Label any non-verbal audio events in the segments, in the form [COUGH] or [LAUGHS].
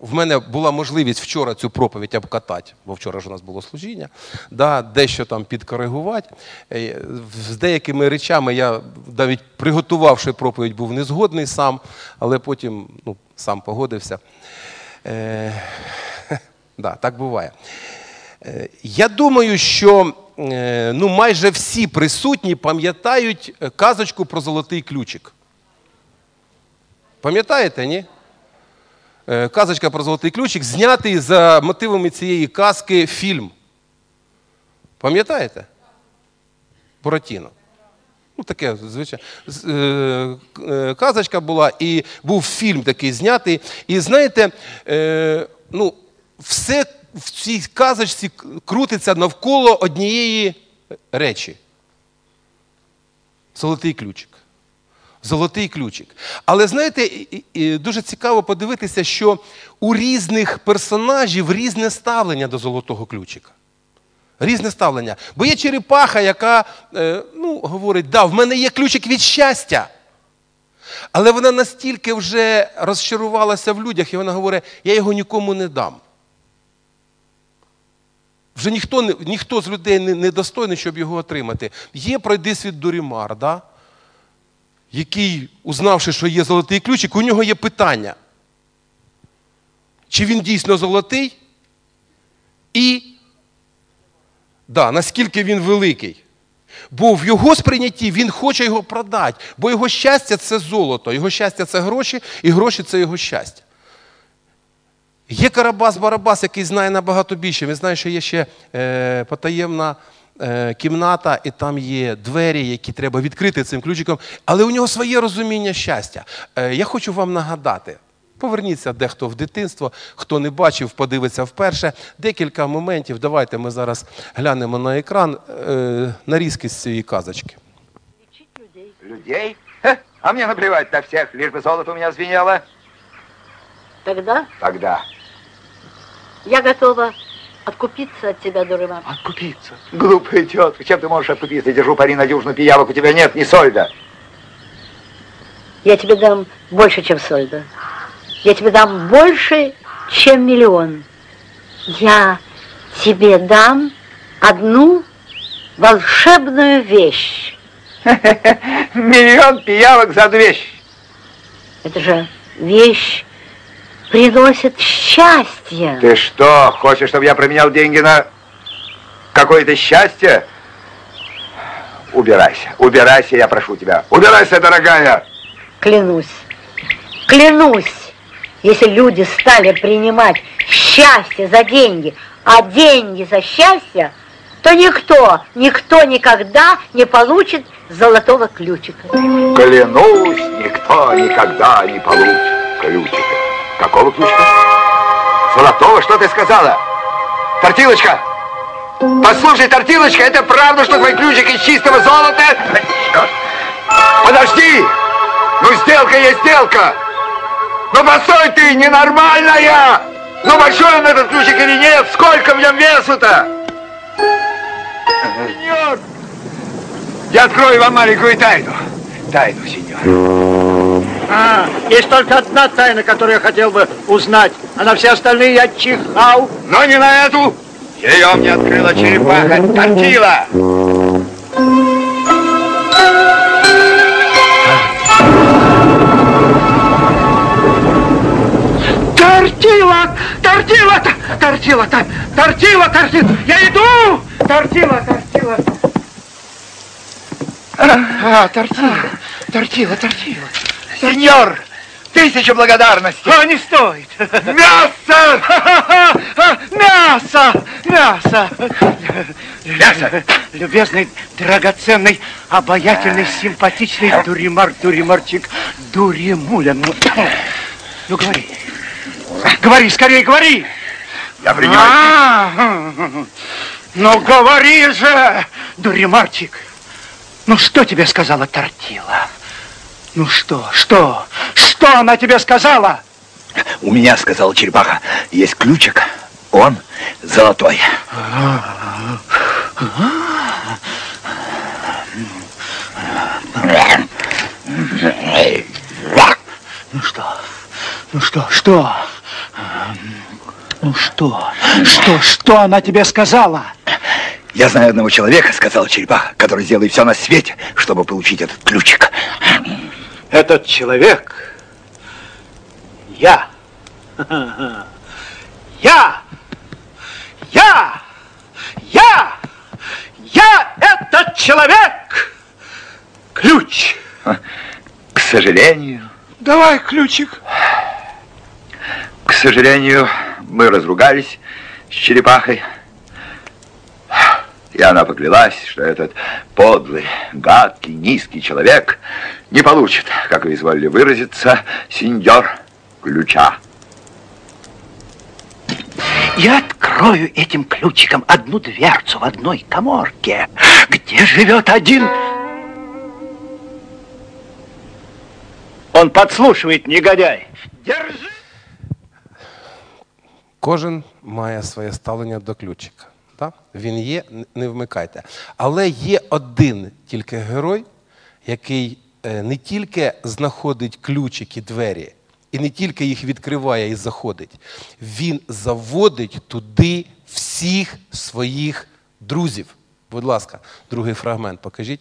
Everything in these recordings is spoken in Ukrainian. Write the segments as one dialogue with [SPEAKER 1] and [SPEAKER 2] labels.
[SPEAKER 1] в мене була можливість вчора цю проповідь обкатати, бо вчора ж у нас було служіння, да, дещо там підкоригувати. Е, З деякими речами я навіть приготувавши проповідь, був не згодний сам, але потім ну, сам погодився. Е, [LAUGHS] да, так буває. Е, Я думаю, що е, ну, майже всі присутні пам'ятають казочку про золотий ключик. Пам'ятаєте, ні? Е, Казочка про золотий ключик, знятий за мотивами цієї казки фільм. Пам'ятаєте? Буратіно. Ну, таке, звичайно. Е, е, Казочка була, і був фільм такий знятий. І знаєте, ну, все в цій казочці крутиться навколо однієї речі. Золотий ключик. Золотий ключик. Але знаєте, дуже цікаво подивитися, що у різних персонажів різне ставлення до золотого ключика. Різне ставлення. Бо є черепаха, яка е, ну, говорить, да, в мене є ключик від щастя. Але вона настільки вже розчарувалася в людях, і вона говорить, я його нікому не дам. Вже ніхто, ніхто з людей не, достойний, щоб його отримати. Є пройди світ Дорімар, да? Який, узнавши, що є золотий ключик, у нього є питання. Чи він дійсно золотий? І да, наскільки він великий. Бо в його сприйнятті він хоче його продати, бо його щастя це золото, його щастя це гроші, і гроші це його щастя. Є Карабас-Барабас, який знає набагато більше. Він знає, що є ще е, потаємна кімната, і там є двері, які треба відкрити цим ключиком. Але у нього своє розуміння щастя. Е, я хочу вам нагадати. Поверніться дехто в дитинство, хто не бачив, подивиться вперше. Декілька моментів. Давайте ми зараз глянемо на екран е, нарізки з цієї казочки.
[SPEAKER 2] Людей? Ха, а мне наплевать на всех, лишь бы золото у меня звенело.
[SPEAKER 3] Тогда
[SPEAKER 2] Тогда.
[SPEAKER 3] я готова откупиться от тебя, Дурыман.
[SPEAKER 2] Откупиться? Глупая тетка, чем ты можешь откупиться? Держу пари на дюжину пиявок, у тебя нет ни сольда.
[SPEAKER 3] Я тебе дам больше, чем сольда. Я тебе дам больше, чем миллион. Я тебе дам одну волшебную вещь. [LAUGHS]
[SPEAKER 2] Миллион пиявок за две.
[SPEAKER 3] Это же вещь приносит счастье.
[SPEAKER 2] Ты что, хочешь, чтобы я променял деньги на какое-то счастье? Убирайся, убирайся, я прошу тебя. Убирайся, дорогая.
[SPEAKER 3] Клянусь, клянусь, если люди стали принимать счастье за деньги, а деньги за счастье, то никто, никто никогда не получит золотого ключика.
[SPEAKER 2] Клянусь, никто никогда не получит ключика. Какого ключика? Золотого, что ты сказала? Тортилочка! Послушай, Тортилочка, это правда, что твой ключик из чистого золота? Подожди! Ну, сделка есть сделка! Ну, постой ты, ненормальная! Ну, большой он этот ключик или нет? Сколько в нем весу-то? Сеньор! Я открою вам маленькую тайну. Тайну, сеньор.
[SPEAKER 4] А, есть только одна тайна, которую я хотел бы узнать, а на все остальные я чихал.
[SPEAKER 2] Но не на эту. Ее мне открыла черепаха Тортила.
[SPEAKER 4] Тортила! Тортила! Тортила! Тортила! Тортила! Я иду! Тортила! Тортила!
[SPEAKER 2] А, тортила. Тортила, тортила. Сеньор, тысяча благодарностей.
[SPEAKER 4] А, не стоит!
[SPEAKER 2] Мясо!
[SPEAKER 4] Мясо! Мясо!
[SPEAKER 2] Мясо!
[SPEAKER 4] Любезный, драгоценный, обаятельный, симпатичный Дуримар, Дуримарчик, Дуримуля. Ну, ну говори. Говори, скорее говори!
[SPEAKER 2] Я принимаю.
[SPEAKER 4] А, Ну говори же, Дуримарчик. Ну что тебе сказала Тортила? Ну что, что? Что она тебе сказала?
[SPEAKER 2] У меня, сказала черепаха, есть ключик. Он золотой.
[SPEAKER 4] Ну что? Ну что, что? Ну что? Что? Что она тебе сказала?
[SPEAKER 2] Я знаю одного человека, сказал черепаха, который сделает все на свете, чтобы получить этот ключик.
[SPEAKER 4] Этот человек... Я. Я! Я! Я! Я этот человек! Ключ!
[SPEAKER 2] К сожалению,
[SPEAKER 4] Давай ключик.
[SPEAKER 2] к сожалению, мы разругались с черепахой. И она поклялась, что этот подлый, гадкий, низкий человек не получит, как вы изволили выразиться, сеньор ключа.
[SPEAKER 4] Я открою этим ключиком одну дверцу в одной коморке, где живет один... Он подслушивает, негодяй. Держи!
[SPEAKER 1] Кожен має своє ставлення до ключика. Так? Він є, не вмикайте. Але є один тільки герой, який е, не тільки знаходить ключики двері, і не тільки їх відкриває і заходить, він заводить туди всіх своїх друзів. Будь ласка, другий фрагмент покажіть.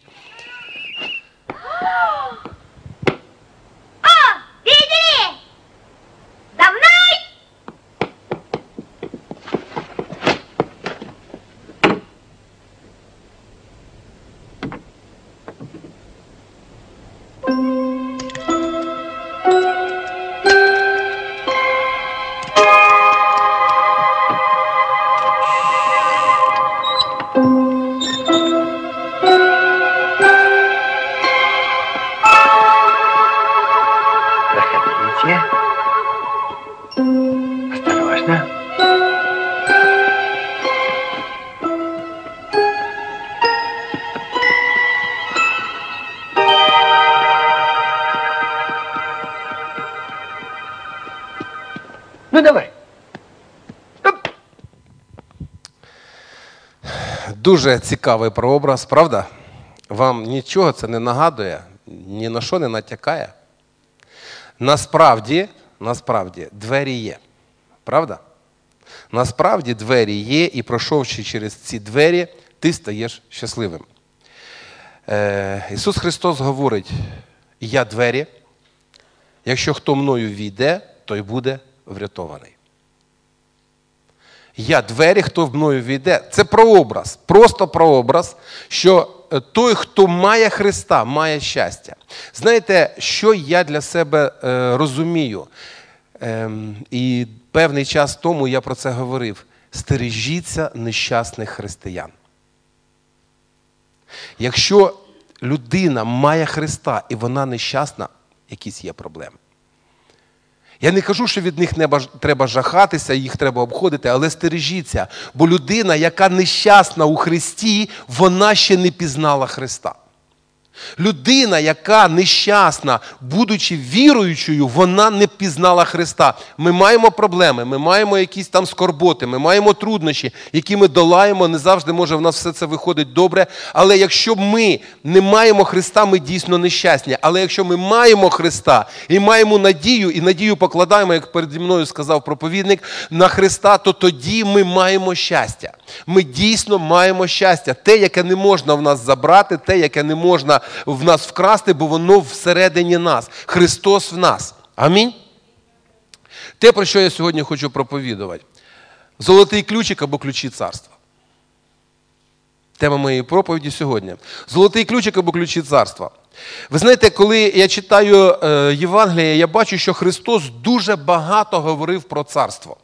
[SPEAKER 1] Дуже цікавий прообраз, правда? Вам нічого це не нагадує, ні на що не натякає. Насправді, насправді, двері є. Правда? Насправді двері є, і пройшовши через ці двері, ти стаєш щасливим. Е, Ісус Христос говорить: Я двері, якщо хто мною війде, той буде врятований. Я двері, хто в мною війде. Це прообраз, просто прообраз, що е, той, хто має Христа, має щастя. Знаєте, що я для себе е, розумію? Ем, і певний час тому я про це говорив: стережіться нещасних християн. Якщо людина має Христа і вона нещасна, якісь є проблеми. Я не кажу, що від них треба жахатися, їх треба обходити, але стережіться, бо людина, яка нещасна у Христі, вона ще не пізнала Христа. Людина, яка нещасна, будучи віруючою, вона не пізнала Христа. Ми маємо проблеми, ми маємо якісь там скорботи, ми маємо труднощі, які ми долаємо. Не завжди може в нас все це виходить добре. Але якщо ми не маємо Христа, ми дійсно нещасні. Але якщо ми маємо Христа і маємо надію, і надію покладаємо, як переді мною сказав проповідник, на Христа, то тоді ми маємо щастя. Ми дійсно маємо щастя. Те, яке не можна в нас забрати, те, яке не можна в нас вкрасти, бо воно всередині нас. Христос в нас. Амінь. Те, про що я сьогодні хочу проповідувати: золотий ключик або ключі царства. Тема моєї проповіді сьогодні. Золотий ключик або ключі царства. Ви знаєте, коли я читаю е, Євангеліє, я бачу, що Христос дуже багато говорив про царство.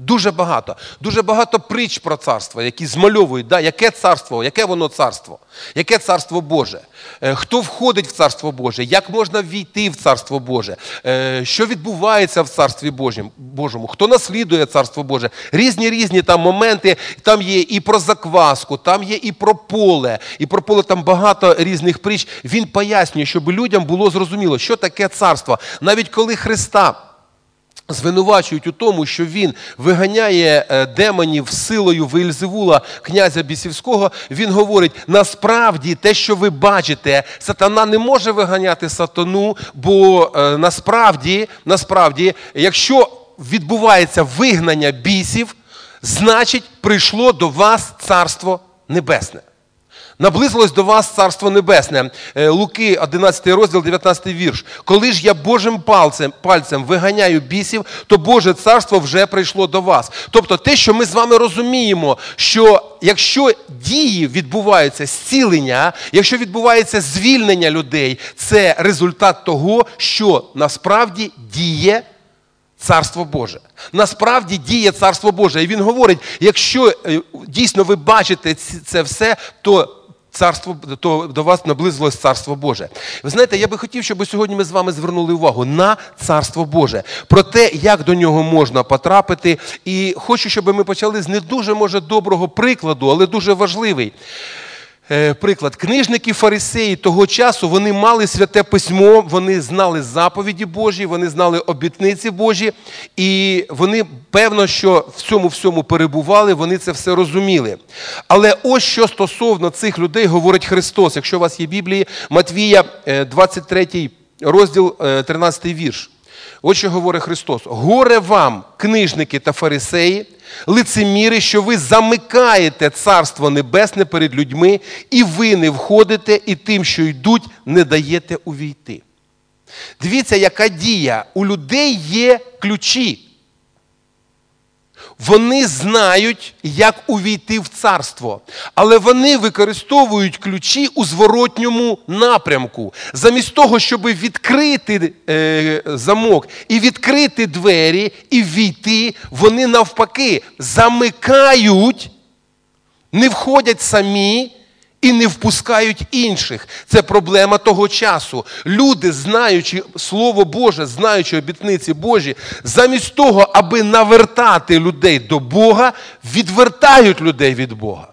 [SPEAKER 1] Дуже багато. Дуже багато притч про царство, які змальовують, да, яке царство, яке воно царство, яке царство Боже, Е, хто входить в царство Боже, як можна війти в царство Боже, Е, що відбувається в царстві Божому, хто наслідує царство Боже. Різні різні там моменти. Там є і про закваску, там є і про поле, і про поле там багато різних притч. Він пояснює, щоб людям було зрозуміло, що таке царство. Навіть коли Христа. Звинувачують у тому, що він виганяє е, демонів силою Вельзевула, князя Бісівського. Він говорить: насправді те, що ви бачите, сатана не може виганяти сатану, бо е, насправді, насправді, якщо відбувається вигнання бісів, значить, прийшло до вас Царство Небесне. Наблизилось до вас Царство Небесне. Е, Луки, 11 розділ, 19 вірш. Коли ж я Божим пальцем, пальцем виганяю бісів, то Боже царство вже прийшло до вас. Тобто те, що ми з вами розуміємо, що якщо дії відбуваються зцілення, якщо відбувається звільнення людей, це результат того, що насправді діє Царство Боже. Насправді діє Царство Боже. І він говорить: якщо е, дійсно ви бачите це все, то царство то до вас наблизилось Царство Боже. Ви знаєте, я би хотів, щоб сьогодні ми з вами звернули увагу на Царство Боже, про те, як до нього можна потрапити. І хочу, щоб ми почали з не дуже може доброго прикладу, але дуже важливий. Е, Приклад, книжники фарисеї того часу вони мали святе письмо, вони знали заповіді Божі, вони знали обітниці Божі, і вони, певно, що в цьому всьому перебували, вони це все розуміли. Але ось що стосовно цих людей говорить Христос. Якщо у вас є Біблії, Матвія, е, 23 розділ, е, 13 вірш. Ось що говорить Христос: горе вам, книжники та фарисеї, лицеміри, що ви замикаєте царство небесне перед людьми, і ви не входите, і тим, що йдуть, не даєте увійти. Дивіться, яка дія. У людей є ключі. Вони знають, як увійти в царство, але вони використовують ключі у зворотньому напрямку. Замість того, щоб відкрити е, замок і відкрити двері і війти, вони навпаки замикають, не входять самі і не впускають інших. Це проблема того часу. Люди, знаючи Слово Боже, знаючи обітниці Божі, замість того, аби навертати людей до Бога, відвертають людей від Бога.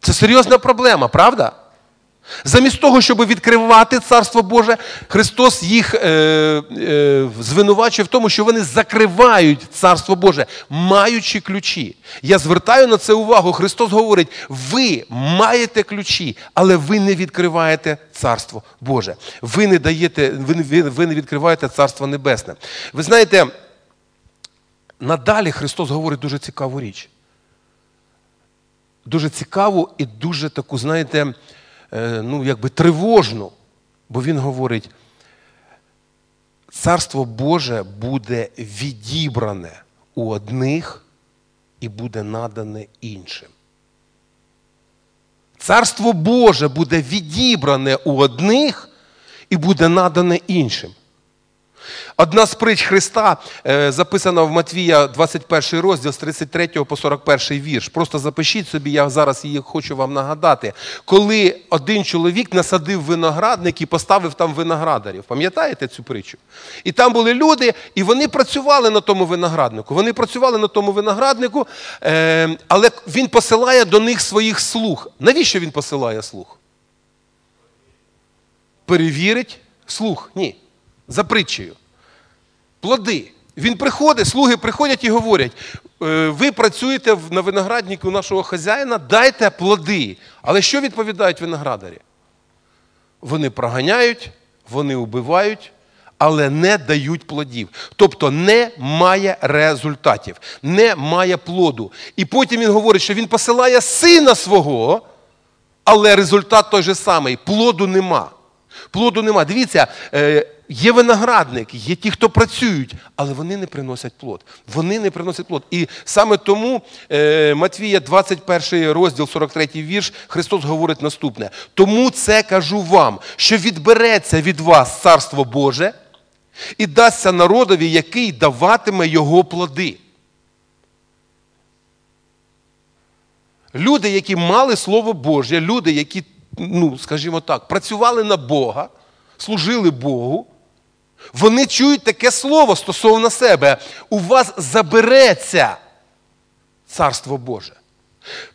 [SPEAKER 1] Це серйозна проблема, правда? Замість того, щоб відкривати Царство Боже, Христос їх е, е, звинувачує в тому, що вони закривають Царство Боже, маючи ключі. Я звертаю на це увагу. Христос говорить: ви маєте ключі, але ви не відкриваєте Царство Боже. Ви не даєте, ви, ви, не відкриваєте Царство Небесне. Ви знаєте, надалі Христос говорить дуже цікаву річ дуже цікаву і дуже таку, знаєте, ну, якби тривожно, Бо він говорить: Царство Боже буде відібране у одних і буде надане іншим. Царство Боже буде відібране у одних і буде надане іншим. Одна з притч Христа е, записана в Матвія 21 розділ з 33 по 41 вірш. Просто запишіть собі, я зараз її хочу вам нагадати. Коли один чоловік насадив виноградник і поставив там виноградарів. Пам'ятаєте цю притчу? І там були люди, і вони працювали на тому винограднику. Вони працювали на тому винограднику, е, але він посилає до них своїх слуг. Навіщо він посилає слуг? Перевірить слух. Ні. За притчею. Плоди. Він приходить, слуги приходять і говорять: «Е, ви працюєте на винограднику нашого хазяїна, дайте плоди. Але що відповідають виноградарі? Вони проганяють, вони убивають, але не дають плодів. Тобто немає результатів, немає плоду. І потім він говорить, що він посилає сина свого, але результат той же самий. Плоду нема. Плоду нема. Дивіться, е, є виноградник, є ті, хто працюють, але вони не приносять плод. Вони не приносять плод. І саме тому е, Матвія, 21 розділ, 43 вірш, Христос говорить наступне: тому це кажу вам, що відбереться від вас царство Боже і дасться народові, який даватиме його плоди. Люди, які мали Слово Боже, люди, які, ну, скажімо так, працювали на Бога, служили Богу, вони чують таке слово стосовно себе. У вас забереться Царство Боже.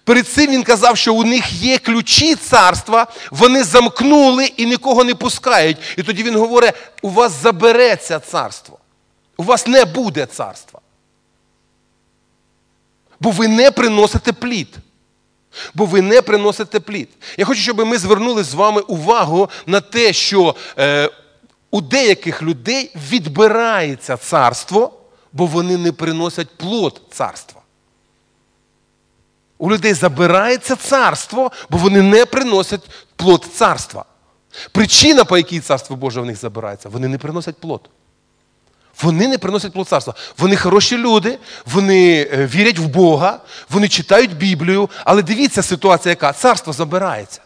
[SPEAKER 1] Перед цим він казав, що у них є ключі царства, вони замкнули і нікого не пускають. І тоді він говорить: у вас забереться царство. У вас не буде царства. Бо ви не приносите плід. Бо ви не приносите плід. Я хочу, щоб ми звернули з вами увагу на те, що е, у деяких людей відбирається царство бо вони не приносять плод царства. У людей забирається царство, бо вони не приносять плод царства. Причина, по якій царство Боже в них забирається, вони не приносять плод. Вони не приносять плод царства. Вони хороші люди, вони е, вірять в Бога, вони читають Біблію, але дивіться ситуація, яка царство забирається.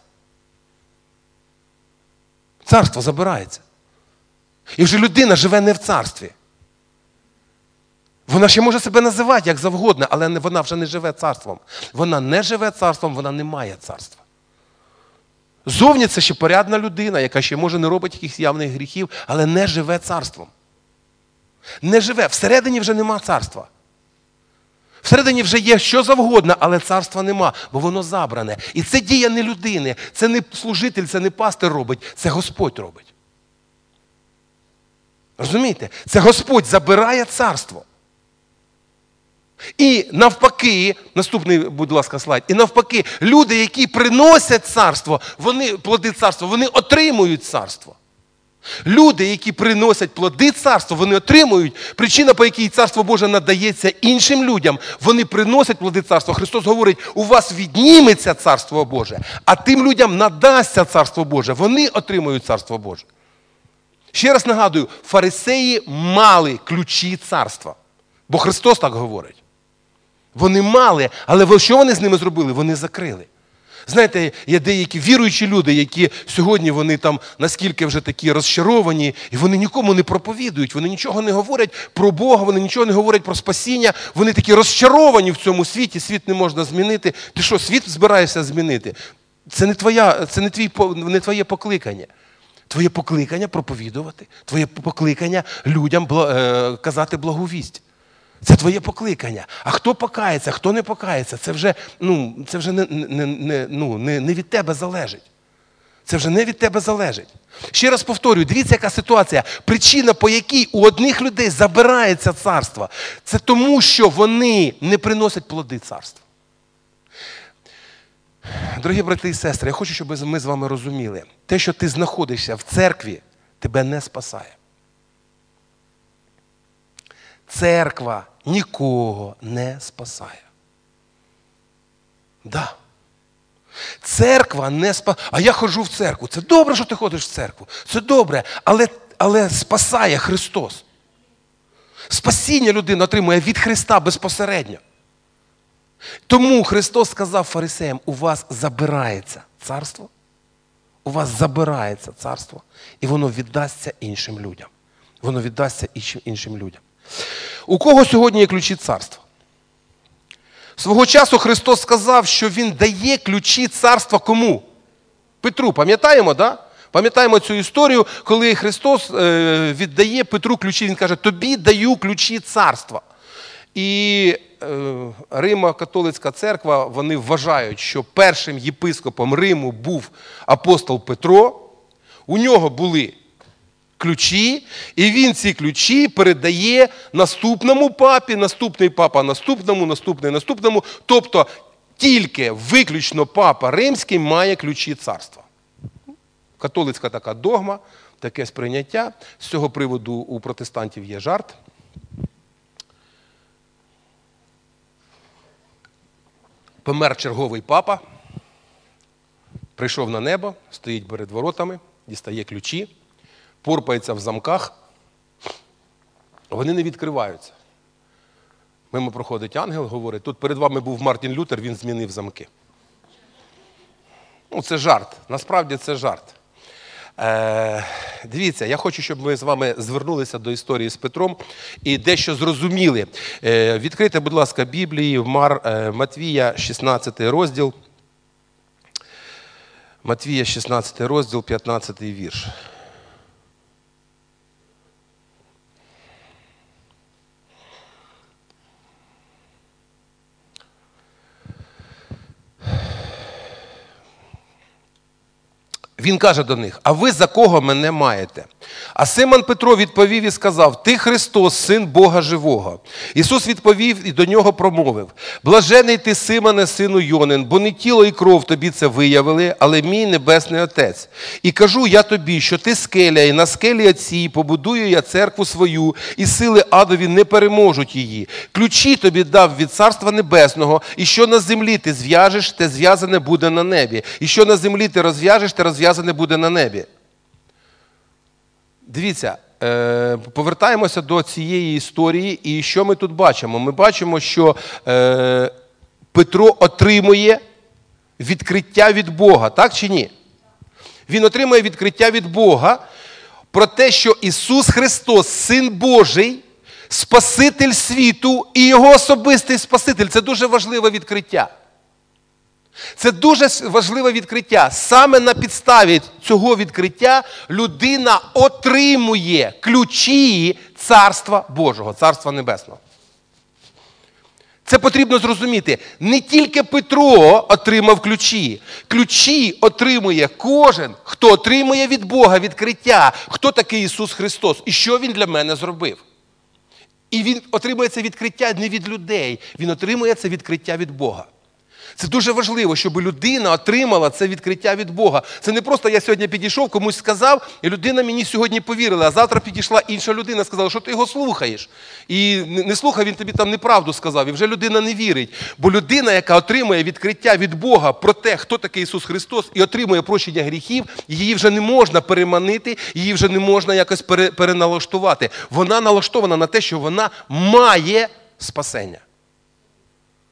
[SPEAKER 1] Царство забирається. І вже людина живе не в царстві. Вона ще може себе називати як завгодно, але вона вже не живе царством. Вона не живе царством, вона не має царства. Зовні це ще порядна людина, яка ще може не робить якихось явних гріхів, але не живе царством. Не живе. Всередині вже нема царства. Всередині вже є що завгодно, але царства нема, бо воно забране. І це дія не людини, це не служитель, це не пастир робить, це Господь робить. Розумієте? Це Господь забирає царство. І навпаки, наступний, будь ласка, слайд, і навпаки, люди, які приносять царство, вони плоди царства, вони отримують царство. Люди, які приносять плоди царства, вони отримують. Причина, по якій царство Боже надається іншим людям, вони приносять плоди царства. Христос говорить, у вас відніметься царство Боже, а тим людям надасться царство Боже. Вони отримують царство Боже. Ще раз нагадую, фарисеї мали ключі царства. Бо Христос так говорить. Вони мали, але що вони з ними зробили? Вони закрили. Знаєте, є деякі віруючі люди, які сьогодні вони там наскільки вже такі розчаровані, і вони нікому не проповідують, вони нічого не говорять про Бога, вони нічого не говорять про спасіння. Вони такі розчаровані в цьому світі, світ не можна змінити. Ти що, світ збираєшся змінити? Це не твоя, це не, твій, не твоє покликання. Твоє покликання проповідувати, твоє покликання людям е, казати благовість. Це твоє покликання. А хто покається, хто не покається, це вже ну, це вже не, не, не, ну, не, не від тебе залежить. Це вже не від тебе залежить. Ще раз повторюю, дивіться, яка ситуація. Причина, по якій у одних людей забирається царство, це тому, що вони не приносять плоди царства. Дорогі брати і сестри, я хочу, щоб ми з вами розуміли, те, що ти знаходишся в церкві, тебе не спасає. Церква нікого не спасає. Да. Церква не спасає. А я ходжу в церкву. Це добре, що ти ходиш в церкву. Це добре, але, але спасає Христос. Спасіння людина отримує від Христа безпосередньо. Тому Христос сказав фарисеям: у вас забирається царство, у вас забирається царство, і воно віддасться іншим людям. Воно віддасться іншим людям. У кого сьогодні є ключі царства? Свого часу Христос сказав, що Він дає ключі царства кому? Петру, пам'ятаємо, да? Пам'ятаємо цю історію, коли Христос е, віддає Петру ключі, Він каже, тобі даю ключі царства. І е, Римо-католицька церква вони вважають, що першим єпископом Риму був апостол Петро. У нього були ключі, і він ці ключі передає наступному папі, наступний папа наступному, наступний наступному. Тобто тільки виключно папа римський має ключі царства. Католицька така догма, таке сприйняття. З цього приводу у протестантів є жарт. Помер черговий папа, прийшов на небо, стоїть перед воротами, дістає ключі порпається в замках, вони не відкриваються. Мимо проходить ангел, говорить, тут перед вами був Мартін Лютер, він змінив замки. Ну, Це жарт. Насправді це жарт. Е, Дивіться, я хочу, щоб ми з вами звернулися до історії з Петром і дещо зрозуміли. Е, Відкрийте, будь ласка, Біблії в Мар, е, Матвія, 16 розділ. Матвія, 16 розділ, 15 вірш. Він каже до них: А ви за кого мене маєте? А Симон Петро відповів і сказав: Ти Христос, син Бога живого. Ісус відповів і до нього промовив: Блажений ти, Симоне, сину Йонин, бо не тіло і кров тобі це виявили, але мій небесний Отець. І кажу я тобі, що ти скеля, і на скелі отцій побудую я церкву свою, і сили адові не переможуть її. Ключі тобі дав від Царства Небесного, і що на землі ти зв'яжеш, те зв'язане буде на небі. І що на землі ти розв'яжеш, те розв'язане буде на небі. Дивіться, е, повертаємося до цієї історії, і що ми тут бачимо? Ми бачимо, що е, Петро отримує відкриття від Бога, так чи ні? Він отримує відкриття від Бога про те, що Ісус Христос, Син Божий, Спаситель світу і Його особистий Спаситель. Це дуже важливе відкриття. Це дуже важливе відкриття. Саме на підставі цього відкриття людина отримує ключі Царства Божого, Царства Небесного. Це потрібно зрозуміти. Не тільки Петро отримав ключі. Ключі отримує кожен, хто отримує від Бога відкриття, хто такий Ісус Христос і що Він для мене зробив. І він отримує це відкриття не від людей, він отримує це відкриття від Бога. Це дуже важливо, щоб людина отримала це відкриття від Бога. Це не просто я сьогодні підійшов, комусь сказав, і людина мені сьогодні повірила, а завтра підійшла інша людина, сказала, що ти його слухаєш. І не слухай, він тобі там неправду сказав, і вже людина не вірить. Бо людина, яка отримує відкриття від Бога про те, хто такий Ісус Христос, і отримує прощення гріхів, її вже не можна переманити, її вже не можна якось переналаштувати. Вона налаштована на те, що вона має спасення.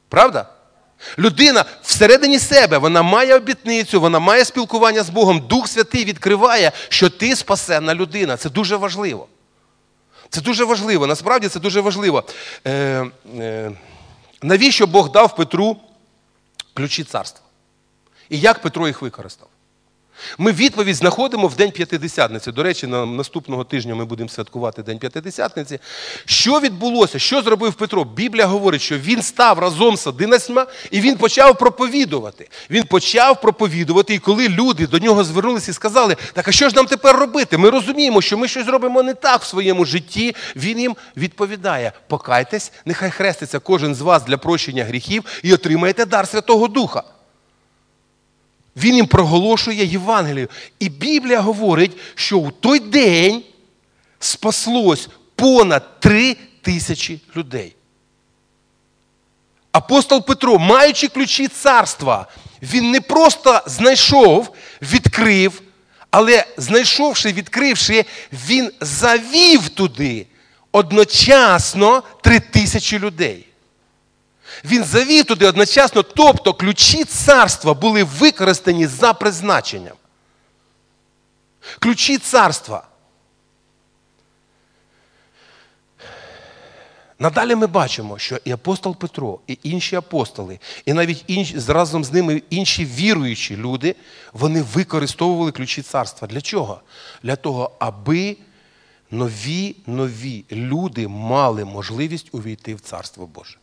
[SPEAKER 1] Правда? Людина всередині себе вона має обітницю, вона має спілкування з Богом. Дух Святий відкриває, що ти спасенна людина. Це дуже важливо. Це дуже важливо. Насправді це дуже важливо. Е, е, Навіщо Бог дав Петру ключі царства? І як Петро їх використав? Ми відповідь знаходимо в День П'ятидесятниці. До речі, на наступного тижня ми будемо святкувати День П'ятидесятниці. Що відбулося? Що зробив Петро? Біблія говорить, що він став разом з одинадцятьма і він почав проповідувати. Він почав проповідувати, і коли люди до нього звернулися і сказали, так а що ж нам тепер робити? Ми розуміємо, що ми щось робимо не так в своєму житті. Він їм відповідає: покайтесь, нехай хреститься кожен з вас для прощення гріхів і отримаєте дар Святого Духа. Він їм проголошує Євангелію. І Біблія говорить, що у той день спаслось понад три тисячі людей. Апостол Петро, маючи ключі царства, він не просто знайшов, відкрив, але знайшовши, відкривши, він завів туди одночасно три тисячі людей. Він завів туди одночасно, тобто ключі царства були використані за призначенням. Ключі царства. Надалі ми бачимо, що і апостол Петро, і інші апостоли, і навіть інші, разом з ними інші віруючі люди, вони використовували ключі царства. Для чого? Для того, аби нові нові люди мали можливість увійти в Царство Боже.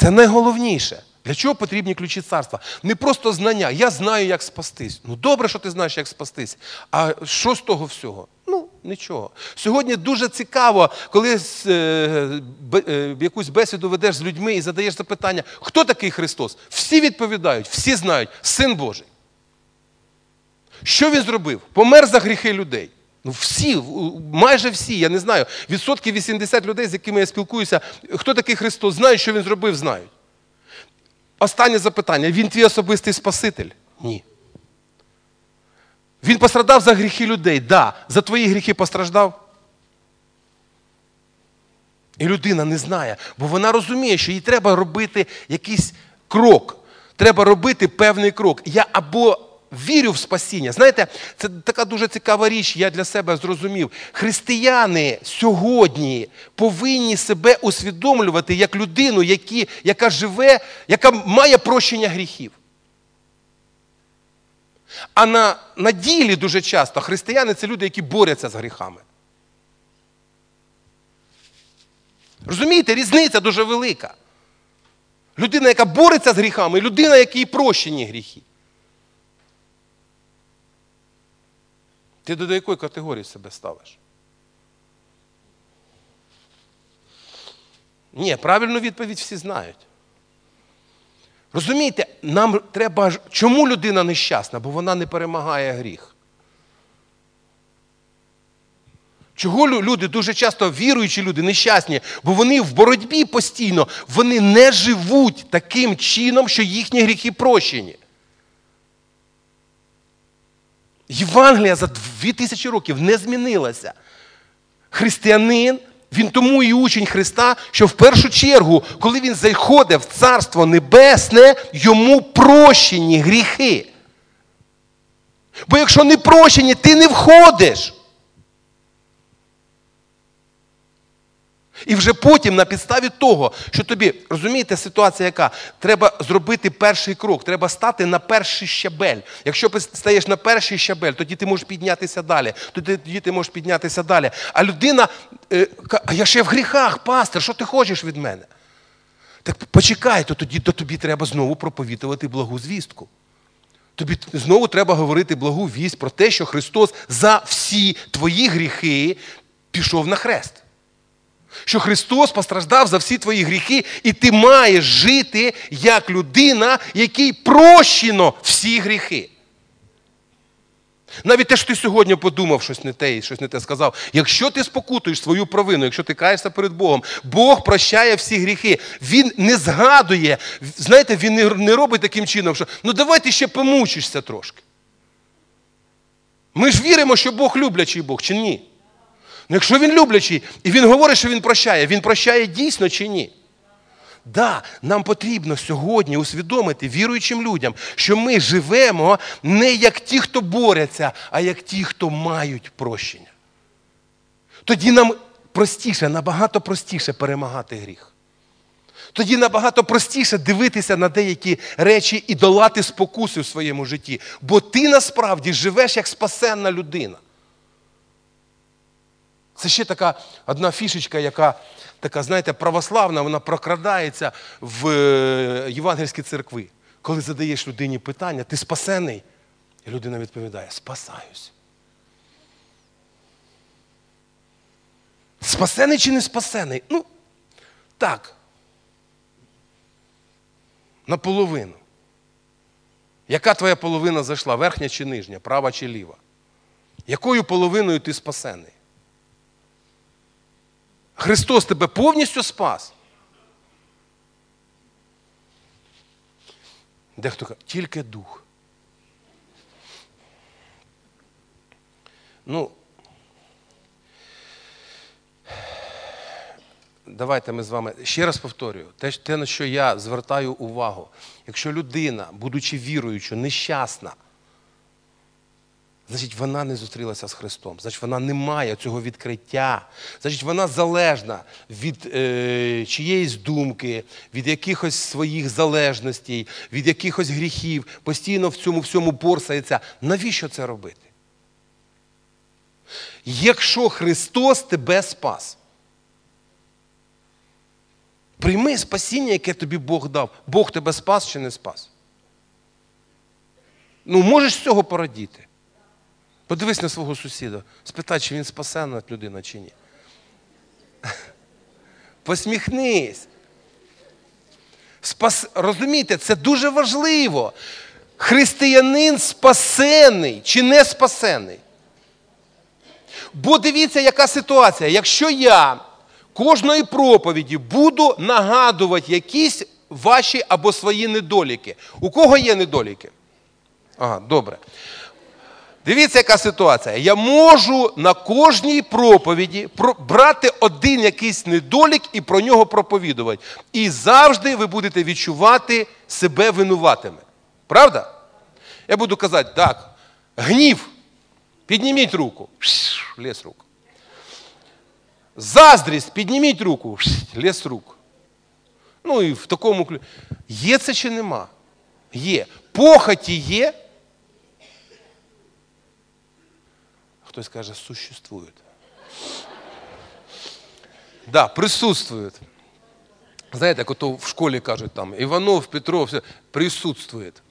[SPEAKER 1] Це найголовніше. Для чого потрібні ключі царства? Не просто знання. Я знаю, як спастись. Ну добре, що ти знаєш, як спастись. А що з того всього? Ну, нічого. Сьогодні дуже цікаво, коли е, е, якусь бесіду ведеш з людьми і задаєш запитання, хто такий Христос? Всі відповідають, всі знають, син Божий. Що він зробив? Помер за гріхи людей. Ну, всі, майже всі, я не знаю. Відсотків 80 людей, з якими я спілкуюся, хто такий Христос, знають, що Він зробив, знають. Останнє запитання: Він твій особистий Спаситель? Ні. Він пострадав за гріхи людей. Да. За твої гріхи постраждав. І людина не знає, бо вона розуміє, що їй треба робити якийсь крок. Треба робити певний крок. Я або вірю в спасіння. Знаєте, це така дуже цікава річ, я для себе зрозумів. Християни сьогодні повинні себе усвідомлювати як людину, які, яка живе, яка має прощення гріхів. А на, на ділі дуже часто християни це люди, які борються з гріхами. Розумієте, різниця дуже велика. Людина, яка бореться з гріхами, і людина, якій прощені гріхи. Ти до якої категорії себе ставиш? Ні, правильну відповідь всі знають. Розумієте, нам треба. Чому людина нещасна? Бо вона не перемагає гріх. Чого люди дуже часто віруючі люди нещасні, бо вони в боротьбі постійно, вони не живуть таким чином, що їхні гріхи прощені. Євангелія за 2000 років не змінилася. Християнин, він тому і учень Христа, що в першу чергу, коли він заходить в Царство Небесне, йому прощені гріхи. Бо якщо не прощені, ти не входиш. І вже потім на підставі того, що тобі, розумієте, ситуація яка? Треба зробити перший крок, треба стати на перший щабель. Якщо ти стаєш на перший щабель, тоді ти можеш піднятися далі. Тоді, ти можеш піднятися далі. А людина, е, я ще в гріхах, пастор, що ти хочеш від мене? Так почекай, то тоді то тобі треба знову проповідувати благу звістку. Тобі знову треба говорити благу вість про те, що Христос за всі твої гріхи пішов на хрест. Що Христос постраждав за всі твої гріхи, і ти маєш жити як людина, якій прощено всі гріхи. Навіть те, що ти сьогодні подумав щось не те і щось не те сказав. Якщо ти спокутуєш свою провину, якщо ти каєшся перед Богом, Бог прощає всі гріхи. Він не згадує, знаєте, він не, робить таким чином, що ну давай ти ще помучишся трошки. Ми ж віримо, що Бог люблячий Бог, чи ні? Ну, якщо він люблячий, і він говорить, що він прощає, він прощає дійсно чи ні? Да, нам потрібно сьогодні усвідомити віруючим людям, що ми живемо не як ті, хто борються, а як ті, хто мають прощення. Тоді нам простіше, набагато простіше перемагати гріх. Тоді набагато простіше дивитися на деякі речі і долати спокуси в своєму житті. Бо ти насправді живеш як спасенна людина. Це ще така одна фішечка, яка така, знаєте, православна, вона прокрадається в е, євангельські церкви. Коли задаєш людині питання, ти спасений? І людина відповідає: спасаюсь. Спасений чи не спасений? Ну, так. Наполовину. Яка твоя половина зайшла? Верхня чи нижня, права чи ліва? Якою половиною ти спасений? Христос тебе повністю спас. Дехто каже, тільки дух. Ну, давайте ми з вами ще раз повторюю, те, те, на що я звертаю увагу, якщо людина, будучи віруючою, нещасна, Значить, вона не зустрілася з Христом. Значить, вона не має цього відкриття. Значить, вона залежна від е, чиєїсь думки, від якихось своїх залежностей, від якихось гріхів, постійно в цьому всьому борсається. Навіщо це робити? Якщо Христос тебе спас, прийми спасіння, яке тобі Бог дав. Бог тебе спас чи не спас? Ну, можеш з цього порадіти. Подивись на свого сусіда, спитай, чи він спасена людина, чи ні. [LAUGHS] Посміхнись. Розумієте, це дуже важливо. Християнин спасений чи не спасений. Бо дивіться, яка ситуація. Якщо я кожної проповіді буду нагадувати якісь ваші або свої недоліки. У кого є недоліки? Ага, добре. Дивіться, яка ситуація. Я можу на кожній проповіді брати один якийсь недолік і про нього проповідувати. І завжди ви будете відчувати себе винуватими. Правда? Я буду казати, так, гнів, підніміть руку, ліс руку. Заздрість, підніміть руку, ліс руку. Ну і в такому ключі. Є це чи нема? Є. Похоті є. Хтось каже, существует. Да, присутствует. Знаєте, як в школі кажуть там Іванов, Петров, все, присутствует.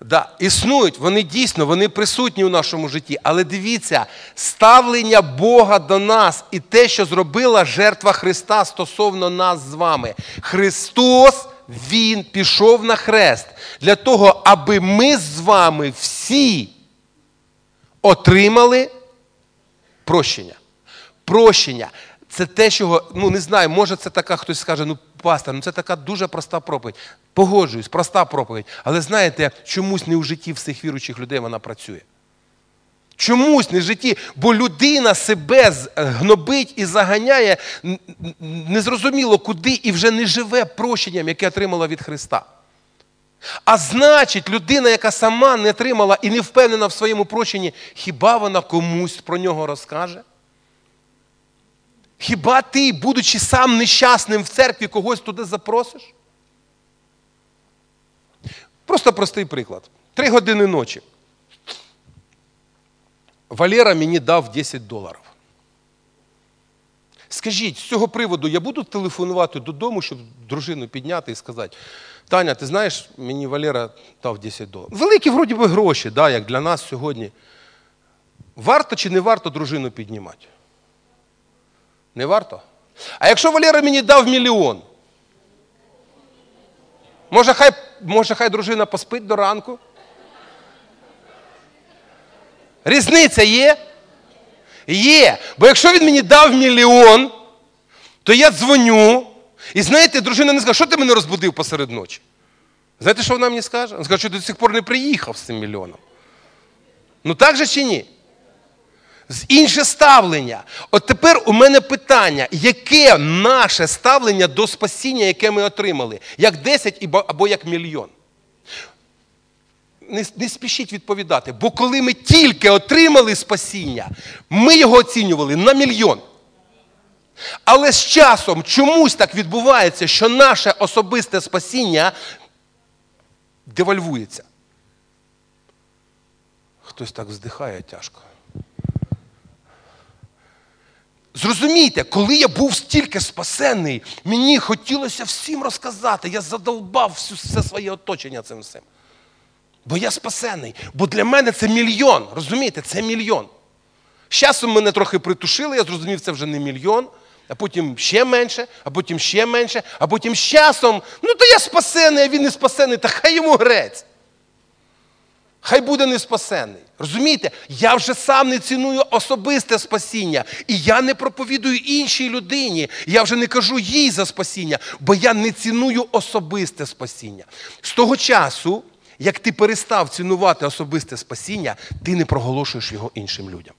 [SPEAKER 1] Да, існують, вони дійсно, вони присутні у нашому житті. Але дивіться, ставлення Бога до нас і те, що зробила жертва Христа стосовно нас з вами. Христос, Він пішов на хрест для того, аби ми з вами всі отримали прощення. Прощення. Це те, що, ну не знаю, може це така, хтось скаже, ну пастор, ну це така дуже проста проповідь. Погоджуюсь, проста проповідь. Але знаєте, чомусь не в житті всіх віруючих людей вона працює. Чомусь не в житті, бо людина себе гнобить і заганяє незрозуміло куди і вже не живе прощенням, яке отримала від Христа. А значить, людина, яка сама не отримала і не впевнена в своєму прощенні, хіба вона комусь про нього розкаже? Хіба ти, будучи сам нещасним в церкві, когось туди запросиш? Просто простий приклад. Три години ночі. Валера мені дав 10 доларів. Скажіть, з цього приводу я буду телефонувати додому, щоб дружину підняти і сказати: Таня, ти знаєш, мені Валера дав 10 доларів. Великі, вроді би, гроші, да, як для нас сьогодні. Варто чи не варто дружину піднімати? Не варто? А якщо Валера мені дав мільйон, може хай, може хай дружина поспить до ранку? Різниця є? Є. Бо якщо він мені дав мільйон, то я дзвоню, і знаєте, дружина не скаже, що ти мене розбудив посеред ночі? Знаєте, що вона мені скаже? Вона скаже, що ти до сих пор не приїхав з цим мільйоном. Ну так же чи ні? З інше ставлення. От тепер у мене питання, яке наше ставлення до спасіння, яке ми отримали? Як 10 або як мільйон? Не, не спішіть відповідати, бо коли ми тільки отримали спасіння, ми його оцінювали на мільйон. Але з часом чомусь так відбувається, що наше особисте спасіння девальвується. Хтось так вздихає тяжко. Зрозумійте, коли я був стільки спасений, мені хотілося всім розказати. Я задовбав всю- все своє оточення цим всім. Бо я спасений. Бо для мене це мільйон. Розумієте, це мільйон. З часом мене трохи притушили, я зрозумів, це вже не мільйон, а потім ще менше, а потім ще менше, а потім з часом, ну то я спасений, а він не спасений, та хай йому грець. Хай буде не спасений. Розумієте? Я вже сам не ціную особисте спасіння. І я не проповідую іншій людині. Я вже не кажу їй за спасіння, бо я не ціную особисте спасіння. З того часу, як ти перестав цінувати особисте спасіння, ти не проголошуєш його іншим людям.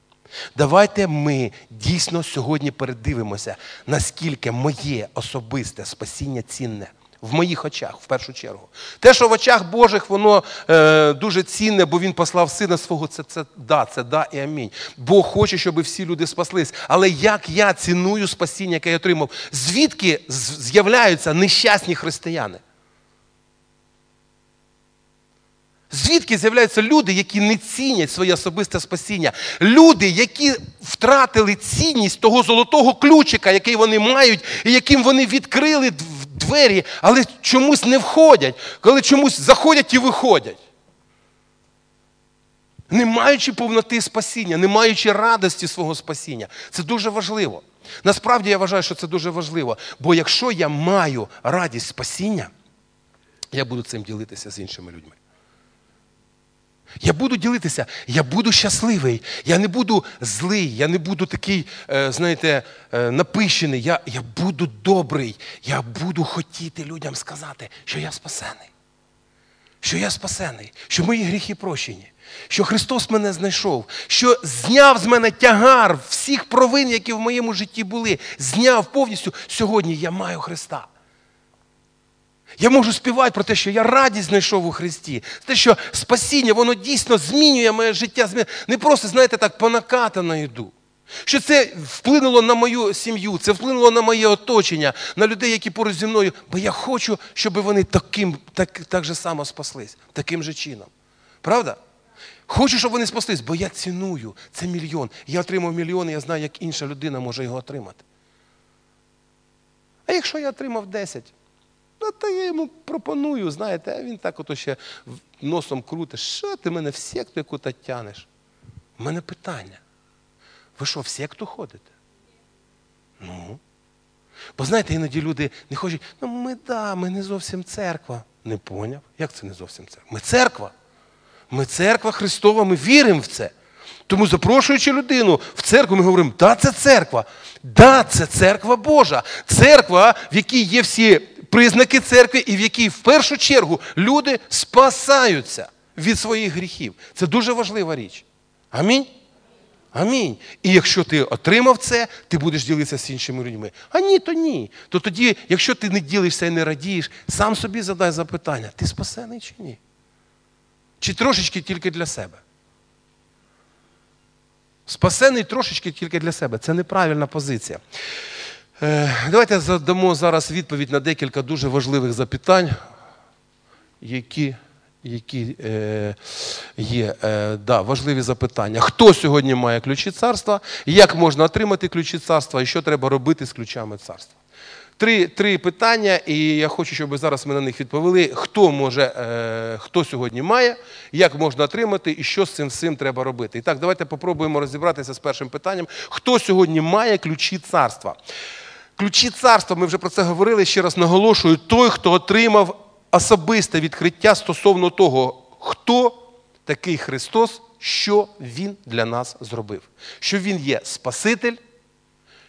[SPEAKER 1] Давайте ми дійсно сьогодні передивимося, наскільки моє особисте спасіння цінне. В моїх очах, в першу чергу. Те, що в очах Божих воно е, дуже цінне, бо Він послав сина свого, це, це да, це да і амінь. Бог хоче, щоб всі люди спаслись. Але як я ціную спасіння, яке я отримав, звідки з'являються нещасні християни? Звідки з'являються люди, які не цінять своє особисте спасіння? Люди, які втратили цінність того золотого ключика, який вони мають, і яким вони відкрили двері, але чомусь не входять, коли чомусь заходять і виходять. Не маючи повноти спасіння, не маючи радості свого спасіння. Це дуже важливо. Насправді я вважаю, що це дуже важливо. Бо якщо я маю радість спасіння, я буду цим ділитися з іншими людьми. Я буду ділитися, я буду щасливий, я не буду злий, я не буду такий, е, знаєте, е, напищений. Я, я буду добрий, я буду хотіти людям сказати, що я спасений. Що я спасений, що мої гріхи прощені, що Христос мене знайшов, що зняв з мене тягар всіх провин, які в моєму житті були, зняв повністю. Сьогодні я маю Христа. Я можу співати про те, що я радість знайшов у Христі. Те, що спасіння, воно дійсно змінює моє життя. Не просто, знаєте, так понакатано йду. Що це вплинуло на мою сім'ю, це вплинуло на моє оточення, на людей, які поруч зі мною. Бо я хочу, щоб вони таким, так, так же само спаслись, таким же чином. Правда? Хочу, щоб вони спаслись, бо я ціную. Це мільйон. Я отримав мільйон, і я знаю, як інша людина може його отримати. А якщо я отримав 10, ну Та, я йому пропоную, знаєте, а він так ото ще носом крутить. Що ти мене в секту яку-то тянеш? У мене питання. Ви що, в секту ходите? Ну. Бо знаєте, іноді люди не хочуть, ну ми да, ми не зовсім церква. Не поняв? Як це не зовсім церква? Ми церква. Ми церква Христова, ми віримо в це. Тому запрошуючи людину в церкву, ми говоримо, да, це церква. Да, це церква Божа. Церква, в якій є всі признаки церкви, і в якій в першу чергу люди спасаються від своїх гріхів. Це дуже важлива річ. Амінь. Амінь. І якщо ти отримав це, ти будеш ділитися з іншими людьми. А ні, то ні. То тоді, якщо ти не ділишся і не радієш, сам собі задай запитання: ти спасений чи ні? Чи трошечки тільки для себе? Спасений трошечки тільки для себе. Це неправильна позиція. Е, давайте задамо зараз відповідь на декілька дуже важливих запитань, які, які е, є е, да, важливі запитання. Хто сьогодні має ключі царства? Як можна отримати ключі царства і що треба робити з ключами царства? Три, три питання, і я хочу, щоб ви зараз ми на них відповіли. Хто може, е, хто сьогодні має, як можна отримати і що з цим всім треба робити. І так, давайте попробуємо розібратися з першим питанням. Хто сьогодні має ключі царства? Ключі царства, ми вже про це говорили, ще раз наголошую, той, хто отримав особисте відкриття стосовно того, хто такий Христос, що Він для нас зробив. Що Він є Спаситель,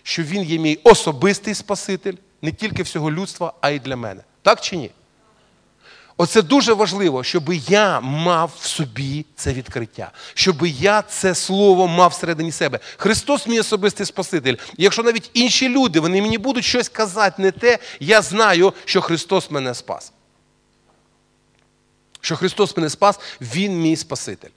[SPEAKER 1] що Він є мій особистий Спаситель, не тільки всього людства, а й для мене. Так чи ні? Оце дуже важливо, щоб я мав в собі це відкриття, щоб я це слово мав всередині себе. Христос мій особистий Спаситель. І якщо навіть інші люди вони мені будуть щось казати не те, я знаю, що Христос мене спас. Що Христос мене спас, Він мій Спаситель.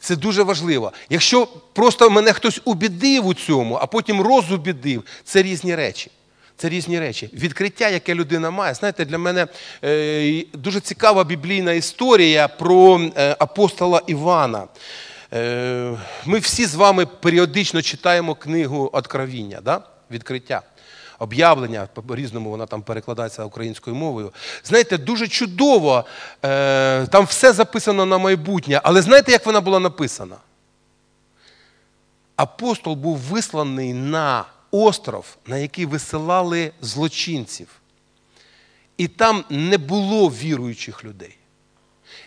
[SPEAKER 1] Це дуже важливо. Якщо просто мене хтось убідив у цьому, а потім розубідив, це різні речі. Це різні речі. Відкриття, яке людина має. Знаєте, для мене е, дуже цікава біблійна історія про е, апостола Івана. Е, ми всі з вами періодично читаємо книгу Откровіння, да? відкриття. Об'явлення, по-різному вона там перекладається українською мовою. Знаєте, дуже чудово, там все записано на майбутнє, але знаєте, як вона була написана? Апостол був висланий на остров, на який висилали злочинців. І там не було віруючих людей.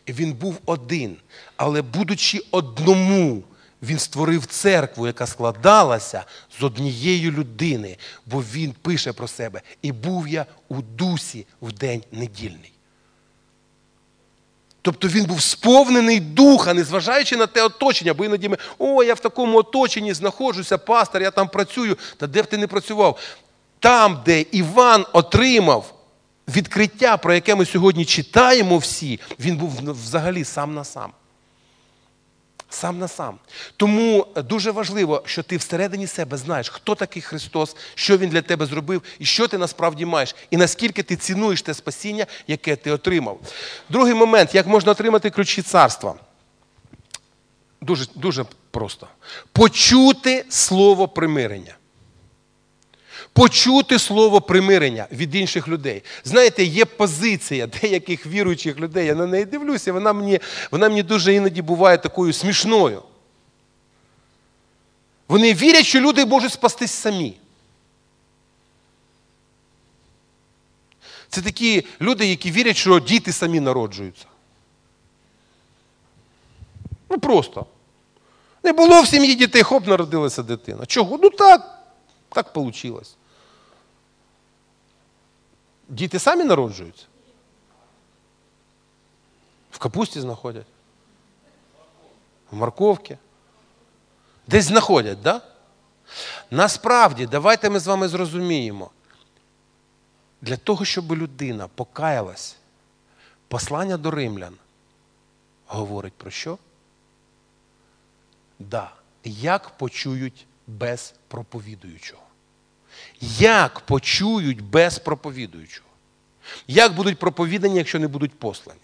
[SPEAKER 1] І він був один. Але, будучи одному, він створив церкву, яка складалася з однієї людини, бо він пише про себе. І був я у дусі в день недільний. Тобто він був сповнений духа, незважаючи на те оточення, бо іноді ми, о, я в такому оточенні знаходжуся, пастор, я там працюю. Та де б ти не працював? Там, де Іван отримав відкриття, про яке ми сьогодні читаємо всі, він був взагалі сам на сам. Сам на сам. Тому дуже важливо, що ти всередині себе знаєш, хто такий Христос, що Він для тебе зробив і що ти насправді маєш, і наскільки ти цінуєш те спасіння, яке ти отримав. Другий момент, як можна отримати ключі царства. Дуже, дуже просто. Почути слово примирення. Почути слово примирення від інших людей. Знаєте, є позиція деяких віруючих людей. Я на неї дивлюся, вона мені, вона мені дуже іноді буває такою смішною. Вони вірять, що люди можуть спастись самі. Це такі люди, які вірять, що діти самі народжуються. Ну просто. Не було в сім'ї дітей, хоп, народилася дитина. Чого? Ну так, так вийшло. Діти самі народжуються. В капусті знаходять. В морковці. Десь знаходять, так? Да? Насправді, давайте ми з вами зрозуміємо. Для того, щоб людина покаялась, послання до римлян говорить про що? Да. Як почують без проповідуючого? Як почують без проповідуючого? Як будуть проповідані, якщо не будуть послані?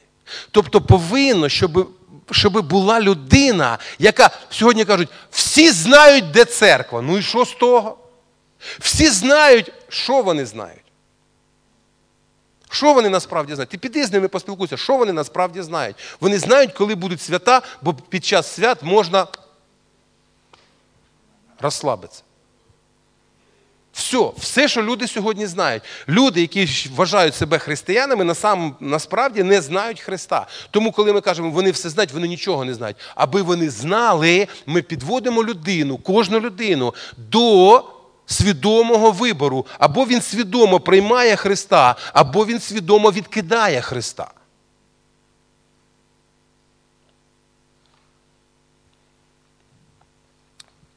[SPEAKER 1] Тобто повинно, щоб, щоб була людина, яка сьогодні кажуть, всі знають, де церква. Ну і що з того? Всі знають, що вони знають. Що вони насправді знають? Ти піди з ними поспілкуйся, що вони насправді знають? Вони знають, коли будуть свята, бо під час свят можна розслабитися. Все, все, що люди сьогодні знають. Люди, які вважають себе християнами, насам, насправді не знають Христа. Тому, коли ми кажемо, вони все знають, вони нічого не знають. Аби вони знали, ми підводимо людину, кожну людину до свідомого вибору. Або він свідомо приймає Христа, або він свідомо відкидає Христа.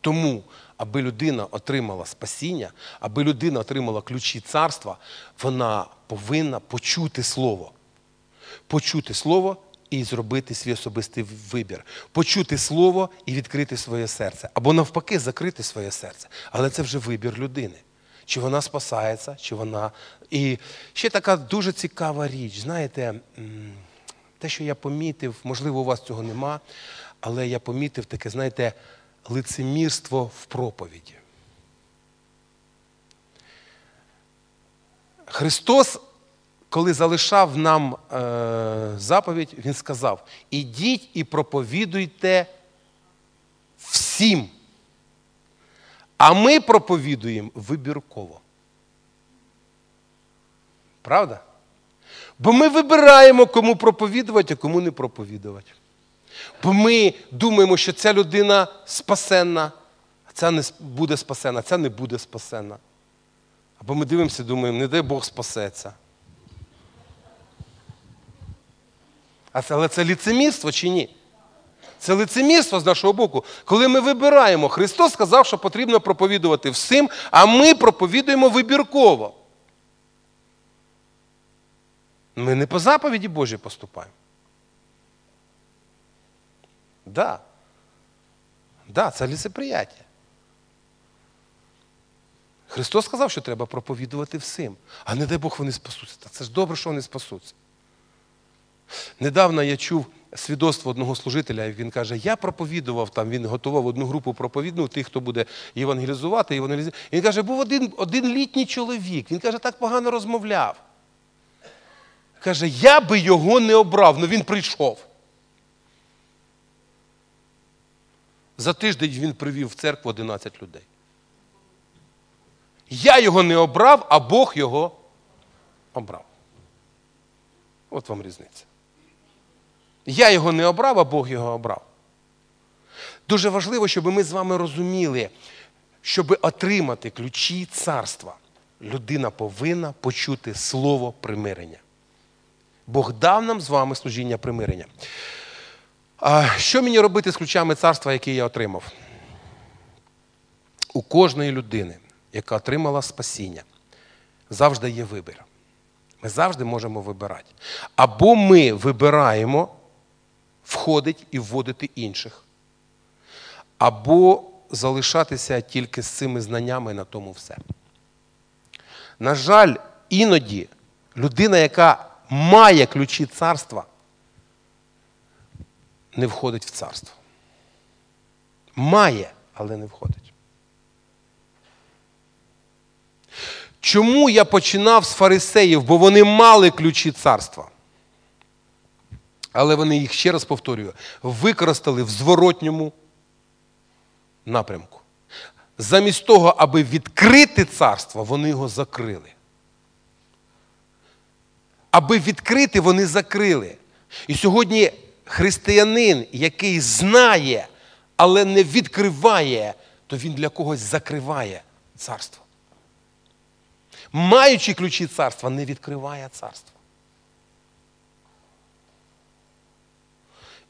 [SPEAKER 1] Тому, аби людина отримала спасіння, аби людина отримала ключі царства, вона повинна почути слово. Почути слово і зробити свій особистий вибір. Почути слово і відкрити своє серце. Або навпаки, закрити своє серце. Але це вже вибір людини. Чи вона спасається, чи вона. І ще така дуже цікава річ. Знаєте, те, що я помітив, можливо, у вас цього нема, але я помітив таке, знаєте, лицемірство в проповіді. Христос, коли залишав нам е, заповідь, Він сказав: ідіть і проповідуйте всім. А ми проповідуємо вибірково. Правда? Бо ми вибираємо, кому проповідувати, а кому не проповідувати. Бо ми думаємо, що ця людина спасенна, а ця не буде спасена, ця не буде спасенна. Або ми дивимося і думаємо, не дай Бог спасеться. А це, але це ліцемірство чи ні? Це лицемірство з нашого боку. Коли ми вибираємо, Христос сказав, що потрібно проповідувати всім, а ми проповідуємо вибірково. Ми не по заповіді Божій поступаємо. Да. Да, це лісеприяття. Христос сказав, що треба проповідувати всім. А не дай Бог вони спасуться. Та це ж добре, що вони спасуться. Недавно я чув свідоцтво одного служителя, і він каже, я проповідував там, він готував одну групу проповідну, тих, хто буде євангелізувати. євангелізувати. Він каже, був один, один літній чоловік. Він каже, так погано розмовляв. Каже, я би його не обрав, але він прийшов. За тиждень він привів в церкву 11 людей. Я його не обрав, а Бог його обрав. От вам різниця. Я його не обрав, а Бог його обрав. Дуже важливо, щоб ми з вами розуміли, щоб отримати ключі царства, людина повинна почути слово примирення. Бог дав нам з вами служіння примирення. Що мені робити з ключами царства, які я отримав? У кожної людини, яка отримала спасіння, завжди є вибір. Ми завжди можемо вибирати. Або ми вибираємо входить і вводити інших, або залишатися тільки з цими знаннями на тому все. На жаль, іноді людина, яка має ключі царства, не входить в царство. Має, але не входить. Чому я починав з фарисеїв? Бо вони мали ключі царства. Але вони їх, ще раз повторюю, використали в зворотньому напрямку. Замість того, аби відкрити царство, вони його закрили. Аби відкрити, вони закрили. І сьогодні християнин, який знає, але не відкриває, то він для когось закриває царство. Маючи ключі царства, не відкриває царство.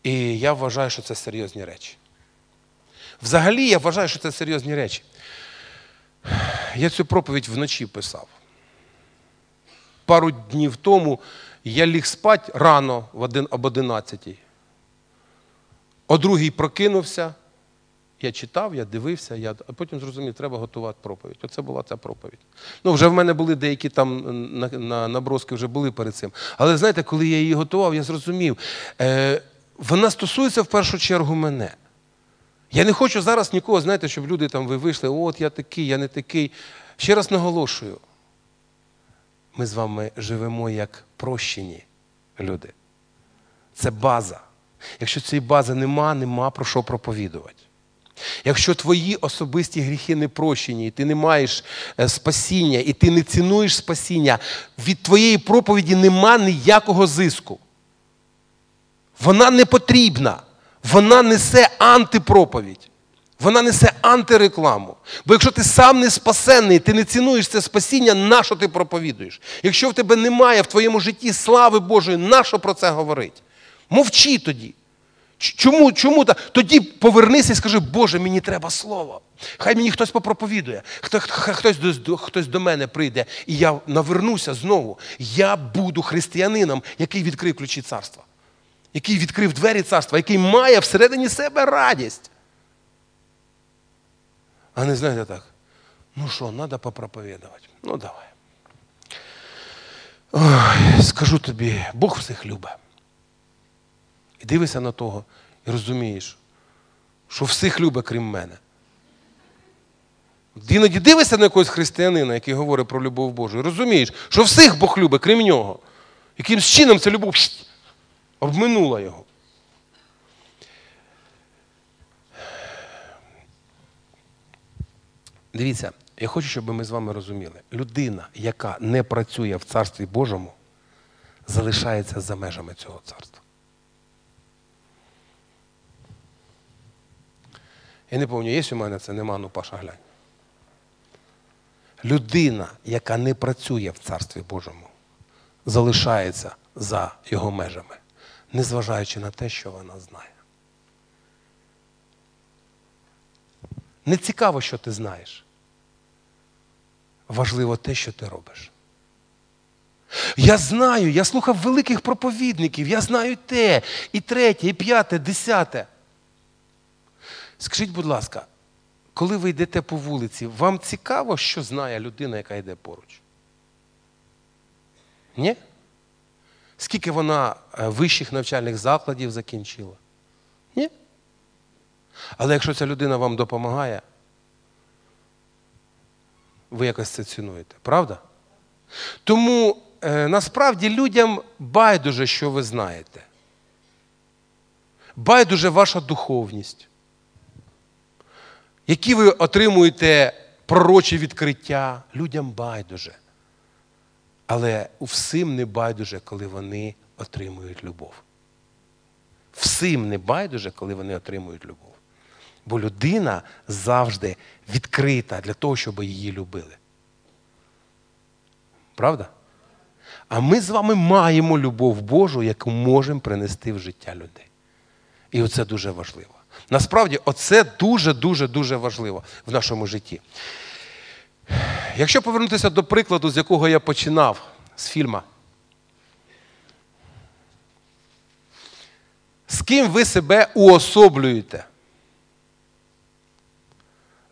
[SPEAKER 1] І я вважаю, що це серйозні речі. Взагалі, я вважаю, що це серйозні речі. Я цю проповідь вночі писав. Пару днів тому я ліг спати рано об 11. О другій прокинувся. Я читав, я дивився, я... а потім зрозумів, треба готувати проповідь. Оце була ця проповідь. Ну, вже в мене були деякі там на, на, наброски вже були перед цим. Але знаєте, коли я її готував, я зрозумів, е, вона стосується в першу чергу мене. Я не хочу зараз нікого, знаєте, щоб люди там ви вийшли, от я такий, я не такий. Ще раз наголошую. ми з вами живемо як прощені люди. Це база. Якщо цієї бази нема, нема про що проповідувати. Якщо твої особисті гріхи не прощені, і ти не маєш е, спасіння, і ти не цінуєш спасіння, від твоєї проповіді нема ніякого зиску. Вона не потрібна. Вона несе антипроповідь. Вона несе антирекламу. Бо якщо ти сам не спасенний, ти не цінуєш це спасіння, на що ти проповідуєш? Якщо в тебе немає в твоєму житті слави Божої, на що про це говорить? Мовчи тоді. Чому чому так? Тоді повернися і скажи, Боже, мені треба слово. Хай мені хтось попроповідує, хто, хтось до, хтось до мене прийде, і я навернуся знову. Я буду християнином, який відкрив ключі царства, який відкрив двері царства, який має всередині себе радість. А не знаєте так. Ну що, треба попроповідувати. Ну давай. Ой, Скажу тобі, Бог всіх любить. Дивишся на того і розумієш, що всіх любить, крім мене. Іноді дивишся на якогось християнина, який говорить про любов Божу, і розумієш, що всіх Бог любить, крім нього. Яким чином ця любов обминула його. Дивіться, я хочу, щоб ми з вами розуміли, людина, яка не працює в Царстві Божому, залишається за межами цього царства. Я не пам'ятаю, є у мене це нема, ну Паша глянь. Людина, яка не працює в Царстві Божому, залишається за його межами, незважаючи на те, що вона знає. Не цікаво, що ти знаєш. Важливо те, що ти робиш. Я знаю, я слухав великих проповідників, я знаю те, і третє, і п'яте, десяте. Скажіть, будь ласка, коли ви йдете по вулиці, вам цікаво, що знає людина, яка йде поруч? Ні? Скільки вона е, вищих навчальних закладів закінчила? Ні? Але якщо ця людина вам допомагає, ви якось це цінуєте, правда? Тому е, насправді людям байдуже, що ви знаєте. Байдуже ваша духовність які ви отримуєте пророчі відкриття, людям байдуже. Але всім не байдуже, коли вони отримують любов. Всім не байдуже, коли вони отримують любов. Бо людина завжди відкрита для того, щоб її любили. Правда? А ми з вами маємо любов Божу, яку можемо принести в життя людей. І оце дуже важливо. Насправді, оце дуже-дуже дуже важливо в нашому житті. Якщо повернутися до прикладу, з якого я починав з фільма, з ким ви себе уособлюєте?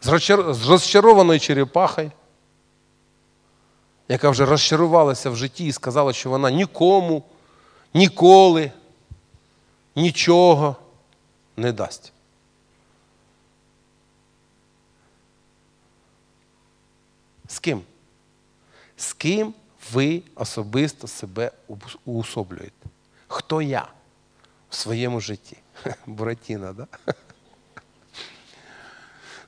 [SPEAKER 1] З розчарованою черепахою, яка вже розчарувалася в житті і сказала, що вона нікому, ніколи, нічого не дасть. З ким? З ким ви особисто себе уособлюєте? Хто я в своєму житті? [LAUGHS] Буратіна, да? [LAUGHS]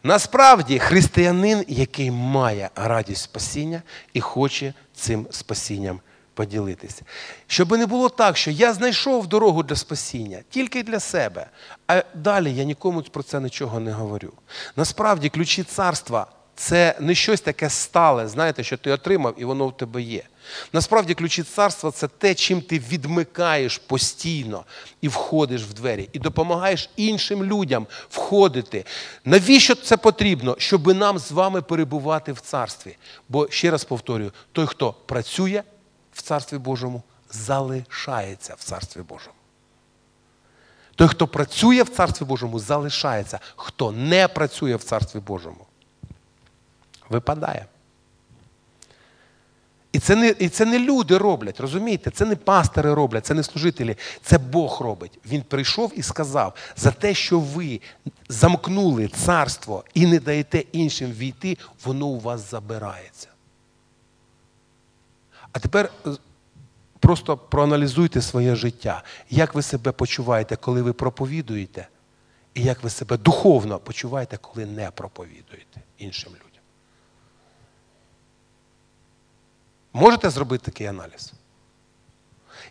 [SPEAKER 1] Насправді християнин, який має радість спасіння і хоче цим спасінням поділитися. Щоб не було так, що я знайшов дорогу для спасіння тільки для себе, а далі я нікому про це нічого не говорю. Насправді, ключі царства це не щось таке стале, знаєте, що ти отримав і воно в тебе є. Насправді, ключі царства це те, чим ти відмикаєш постійно і входиш в двері, і допомагаєш іншим людям входити. Навіщо це потрібно? Щоб нам з вами перебувати в царстві. Бо ще раз повторюю: той, хто працює в Царстві Божому, залишається в Царстві Божому. Той, хто працює в Царстві Божому, залишається. Хто не працює в Царстві Божому, випадає. І це не і це не люди роблять, розумієте? Це не пастори роблять, це не служителі, це Бог робить. Він прийшов і сказав: за те, що ви замкнули царство і не даєте іншим війти, воно у вас забирається. А тепер е, просто проаналізуйте своє життя. Як ви себе почуваєте, коли ви проповідуєте, і як ви себе духовно почуваєте, коли не проповідуєте іншим людям. Можете зробити такий аналіз?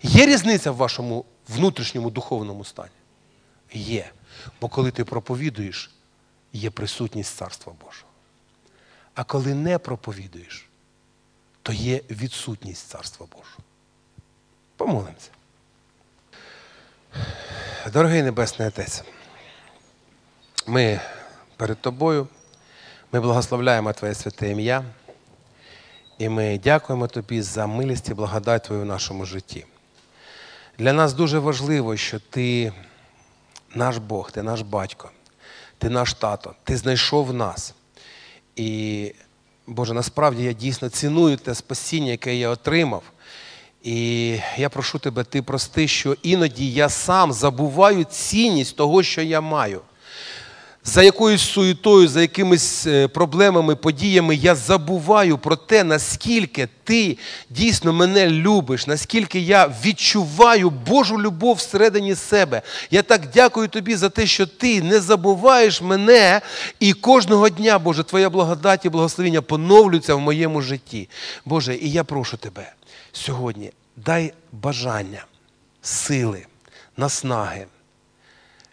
[SPEAKER 1] Є різниця в вашому внутрішньому духовному стані? Є. Бо коли ти проповідуєш, є присутність Царства Божого. А коли не проповідуєш, то є відсутність Царства Божого. Помолимося. Дорогий Небесний Отець, ми перед Тобою, ми благословляємо Твоє святе ім'я. І ми дякуємо Тобі за милість і благодать Твою в нашому житті. Для нас дуже важливо, що Ти наш Бог, Ти наш батько, Ти наш тато, Ти знайшов нас. І, Боже, насправді я дійсно ціную те спасіння, яке я отримав. І я прошу тебе, ти прости, що іноді я сам забуваю цінність того, що я маю. За якоюсь суєтою, за якимись е, проблемами, подіями я забуваю про те, наскільки ти дійсно мене любиш, наскільки я відчуваю Божу любов всередині себе. Я так дякую тобі за те, що ти не забуваєш мене, і кожного дня, Боже, Твоя благодать і благословення поновлюються в моєму житті. Боже, і я прошу тебе сьогодні, дай бажання, сили, наснаги,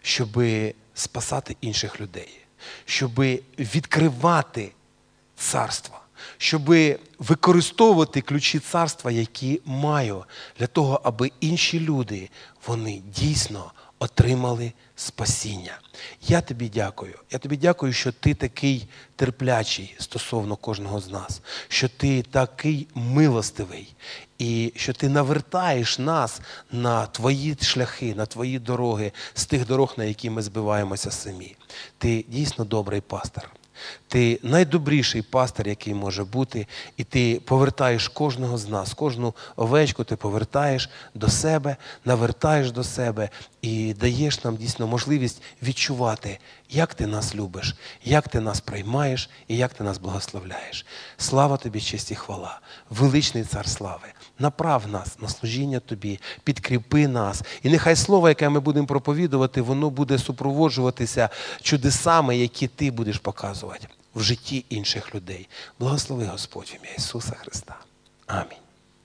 [SPEAKER 1] щоби спасати інших людей, щоб відкривати царство, щоб використовувати ключі царства, які маю, для того, аби інші люди вони дійсно отримали спасіння. Я тобі дякую. Я тобі дякую, що ти такий терплячий стосовно кожного з нас, що ти такий милостивий, і що ти навертаєш нас на твої шляхи, на твої дороги з тих дорог, на які ми збиваємося самі. Ти дійсно добрий пастор. Ти найдобріший пастор, який може бути, і ти повертаєш кожного з нас, кожну овечку ти повертаєш до себе, навертаєш до себе і даєш нам дійсно можливість відчувати, як ти нас любиш, як ти нас приймаєш і як ти нас благословляєш. Слава тобі, честь і хвала, величний цар слави. Направ нас на служіння тобі, підкріпи нас. І нехай слово, яке ми будемо проповідувати, воно буде супроводжуватися чудесами, які ти будеш показувати в житті інших людей. Благослови Господь в ім'я Ісуса Христа. Амінь.